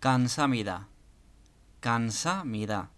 Cansamida. Cansamida.